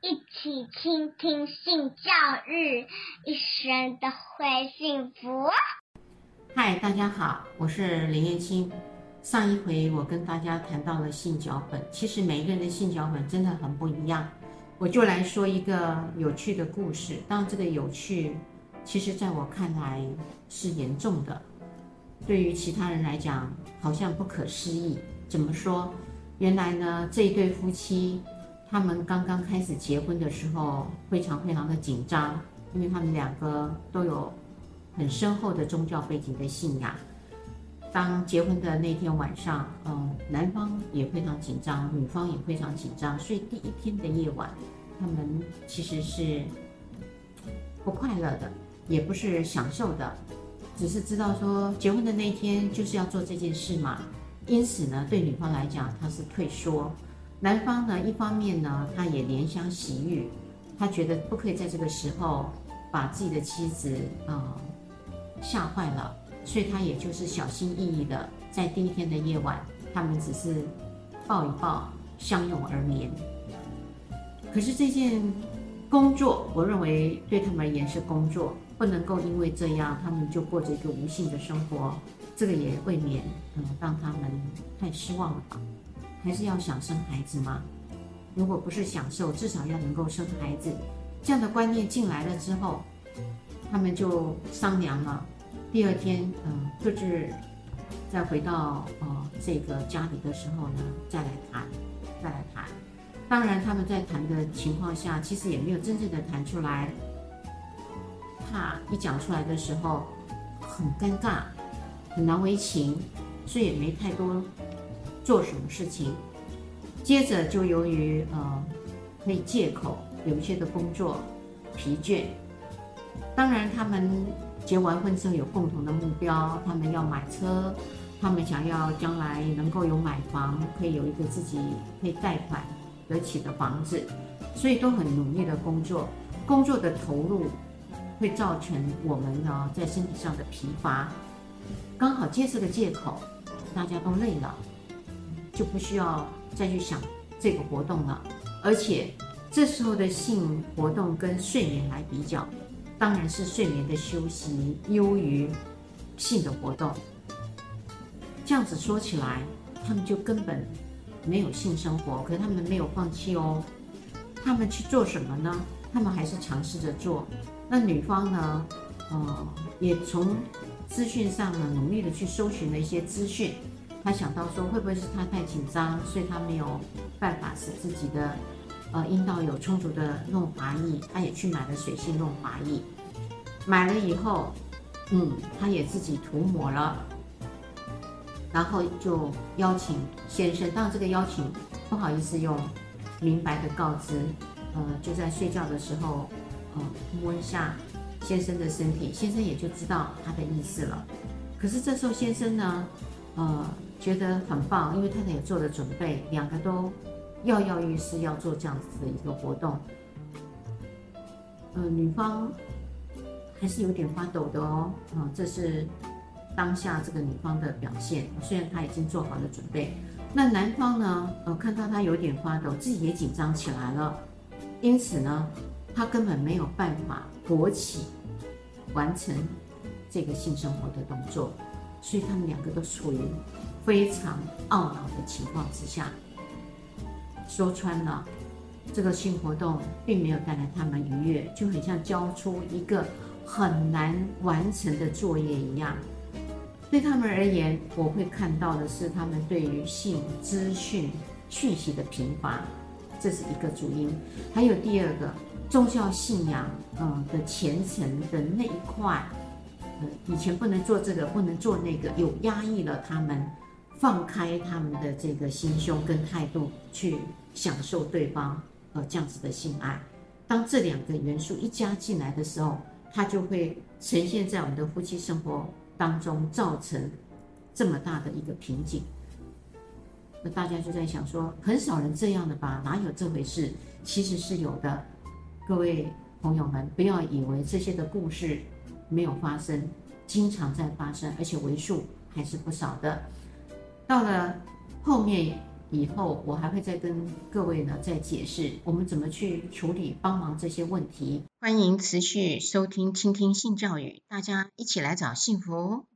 一起倾听性教育，一生都会幸福。嗨，大家好，我是林燕青。上一回我跟大家谈到了性脚本，其实每一个人的性脚本真的很不一样。我就来说一个有趣的故事。当然这个有趣，其实在我看来是严重的，对于其他人来讲好像不可思议。怎么说？原来呢，这一对夫妻，他们刚刚开始结婚的时候，非常非常的紧张，因为他们两个都有很深厚的宗教背景的信仰。当结婚的那天晚上，嗯，男方也非常紧张，女方也非常紧张，所以第一天的夜晚，他们其实是不快乐的，也不是享受的，只是知道说结婚的那天就是要做这件事嘛。因此呢，对女方来讲，她是退缩；男方呢，一方面呢，他也怜香惜玉，他觉得不可以在这个时候把自己的妻子啊、吓坏了，所以他也就是小心翼翼的，在第一天的夜晚，他们只是抱一抱，相拥而眠。可是这件工作，我认为对他们而言是工作，不能够因为这样，他们就过着一个无性的生活。这个也未免嗯让他们太失望了吧？还是要想生孩子吗？如果不是享受，至少要能够生孩子。这样的观念进来了之后，他们就商量了。第二天，嗯，各自再回到呃这个家里的时候呢，再来谈，再来谈。当然，他们在谈的情况下，其实也没有真正的谈出来。怕一讲出来的时候很尴尬。很难为情，所以也没太多做什么事情。接着就由于呃，可以借口有一些的工作疲倦。当然，他们结完婚之后有共同的目标，他们要买车，他们想要将来能够有买房，可以有一个自己可以贷款得起的房子，所以都很努力的工作。工作的投入会造成我们呢在身体上的疲乏。刚好借这个借口，大家都累了，就不需要再去想这个活动了。而且这时候的性活动跟睡眠来比较，当然是睡眠的休息优于性的活动。这样子说起来，他们就根本没有性生活，可是他们没有放弃哦。他们去做什么呢？他们还是尝试着做。那女方呢？呃，也从。资讯上呢，努力的去搜寻了一些资讯，他想到说，会不会是他太紧张，所以他没有办法使自己的呃阴道有充足的润滑液，他也去买了水性润滑液，买了以后，嗯，他也自己涂抹了，然后就邀请先生，当然这个邀请不好意思用明白的告知，呃，就在睡觉的时候，呃，摸一下。先生的身体，先生也就知道他的意思了。可是这时候先生呢，呃，觉得很棒，因为太太也做了准备，两个都跃跃欲试要做这样子的一个活动。呃，女方还是有点发抖的哦，啊、呃，这是当下这个女方的表现。虽然她已经做好了准备，那男方呢，呃，看到她有点发抖，自己也紧张起来了，因此呢，他根本没有办法勃起。完成这个性生活的动作，所以他们两个都处于非常懊恼的情况之下。说穿了，这个性活动并没有带来他们愉悦，就很像交出一个很难完成的作业一样。对他们而言，我会看到的是他们对于性资讯讯息的贫乏，这是一个主因。还有第二个。宗教信仰，嗯的虔诚的那一块，以前不能做这个，不能做那个，有压抑了他们，放开他们的这个心胸跟态度去享受对方，呃，这样子的性爱。当这两个元素一加进来的时候，它就会呈现在我们的夫妻生活当中，造成这么大的一个瓶颈。那大家就在想说，很少人这样的吧？哪有这回事？其实是有的。各位朋友们，不要以为这些的故事没有发生，经常在发生，而且为数还是不少的。到了后面，以后我还会再跟各位呢再解释我们怎么去处理帮忙这些问题。欢迎持续收听、倾听性教育，大家一起来找幸福。